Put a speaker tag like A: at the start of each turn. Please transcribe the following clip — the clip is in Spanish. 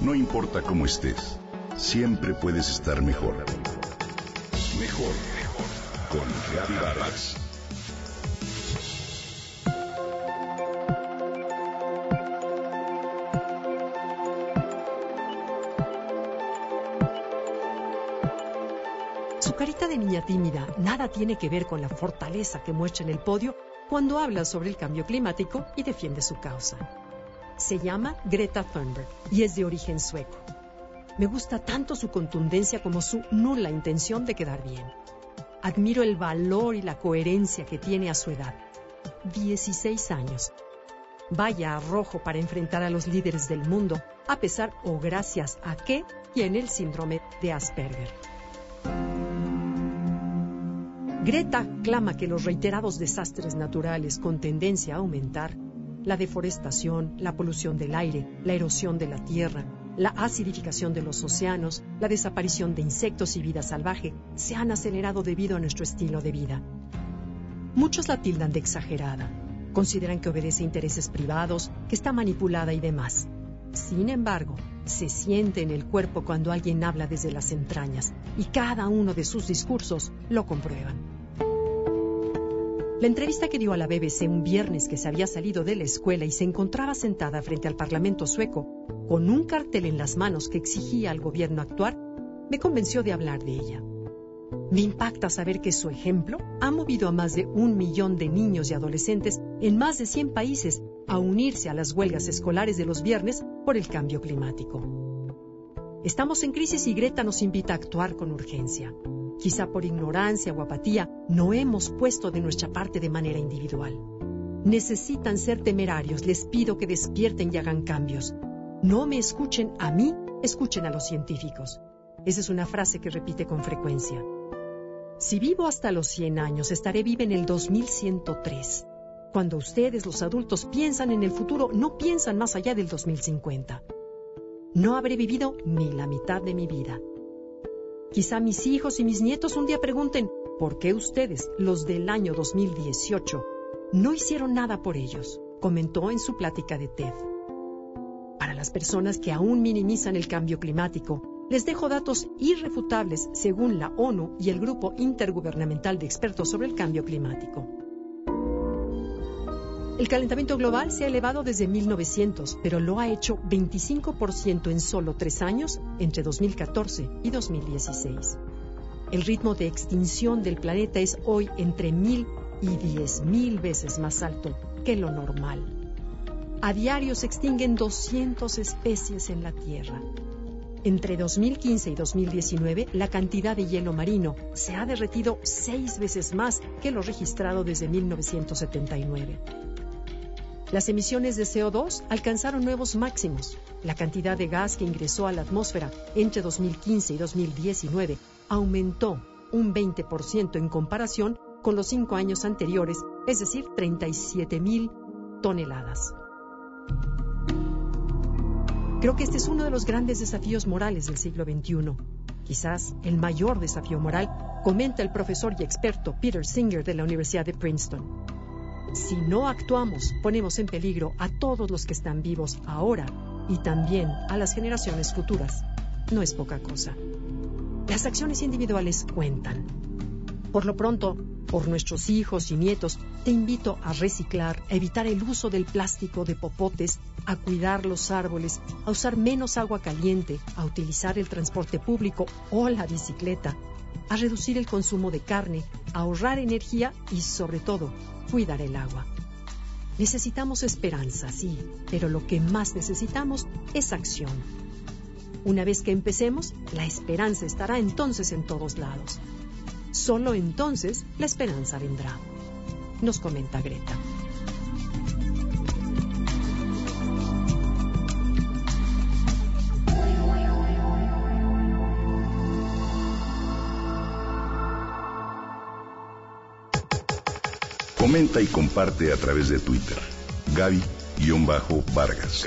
A: No importa cómo estés, siempre puedes estar mejor. Mejor, mejor. Con Vargas.
B: Su carita de niña tímida nada tiene que ver con la fortaleza que muestra en el podio cuando habla sobre el cambio climático y defiende su causa. Se llama Greta Thunberg y es de origen sueco. Me gusta tanto su contundencia como su nula intención de quedar bien. Admiro el valor y la coherencia que tiene a su edad. 16 años. Vaya arrojo para enfrentar a los líderes del mundo, a pesar o gracias a que tiene el síndrome de Asperger. Greta clama que los reiterados desastres naturales con tendencia a aumentar, la deforestación, la polución del aire, la erosión de la tierra, la acidificación de los océanos, la desaparición de insectos y vida salvaje, se han acelerado debido a nuestro estilo de vida. Muchos la tildan de exagerada, consideran que obedece intereses privados, que está manipulada y demás. Sin embargo, se siente en el cuerpo cuando alguien habla desde las entrañas y cada uno de sus discursos lo comprueban. La entrevista que dio a la BBC un viernes que se había salido de la escuela y se encontraba sentada frente al Parlamento sueco con un cartel en las manos que exigía al gobierno actuar, me convenció de hablar de ella. Me impacta saber que su ejemplo ha movido a más de un millón de niños y adolescentes en más de 100 países a unirse a las huelgas escolares de los viernes por el cambio climático. Estamos en crisis y Greta nos invita a actuar con urgencia. Quizá por ignorancia o apatía no hemos puesto de nuestra parte de manera individual. Necesitan ser temerarios, les pido que despierten y hagan cambios. No me escuchen a mí, escuchen a los científicos. Esa es una frase que repite con frecuencia. Si vivo hasta los 100 años, estaré viva en el 2103. Cuando ustedes, los adultos, piensan en el futuro, no piensan más allá del 2050. No habré vivido ni la mitad de mi vida. Quizá mis hijos y mis nietos un día pregunten, ¿por qué ustedes, los del año 2018, no hicieron nada por ellos? comentó en su plática de TED. Para las personas que aún minimizan el cambio climático, les dejo datos irrefutables según la ONU y el Grupo Intergubernamental de Expertos sobre el Cambio Climático. El calentamiento global se ha elevado desde 1900, pero lo ha hecho 25% en solo tres años, entre 2014 y 2016. El ritmo de extinción del planeta es hoy entre mil y diez mil veces más alto que lo normal. A diario se extinguen 200 especies en la Tierra. Entre 2015 y 2019, la cantidad de hielo marino se ha derretido seis veces más que lo registrado desde 1979. Las emisiones de CO2 alcanzaron nuevos máximos. La cantidad de gas que ingresó a la atmósfera entre 2015 y 2019 aumentó un 20% en comparación con los cinco años anteriores, es decir, 37 mil toneladas. Creo que este es uno de los grandes desafíos morales del siglo XXI. Quizás el mayor desafío moral, comenta el profesor y experto Peter Singer de la Universidad de Princeton. Si no actuamos, ponemos en peligro a todos los que están vivos ahora y también a las generaciones futuras. No es poca cosa. Las acciones individuales cuentan. Por lo pronto, por nuestros hijos y nietos, te invito a reciclar, a evitar el uso del plástico de popotes, a cuidar los árboles, a usar menos agua caliente, a utilizar el transporte público o la bicicleta, a reducir el consumo de carne, a ahorrar energía y, sobre todo, cuidar el agua. Necesitamos esperanza, sí, pero lo que más necesitamos es acción. Una vez que empecemos, la esperanza estará entonces en todos lados. Solo entonces la esperanza vendrá, nos comenta Greta.
A: Comenta y comparte a través de Twitter. Gaby-Vargas.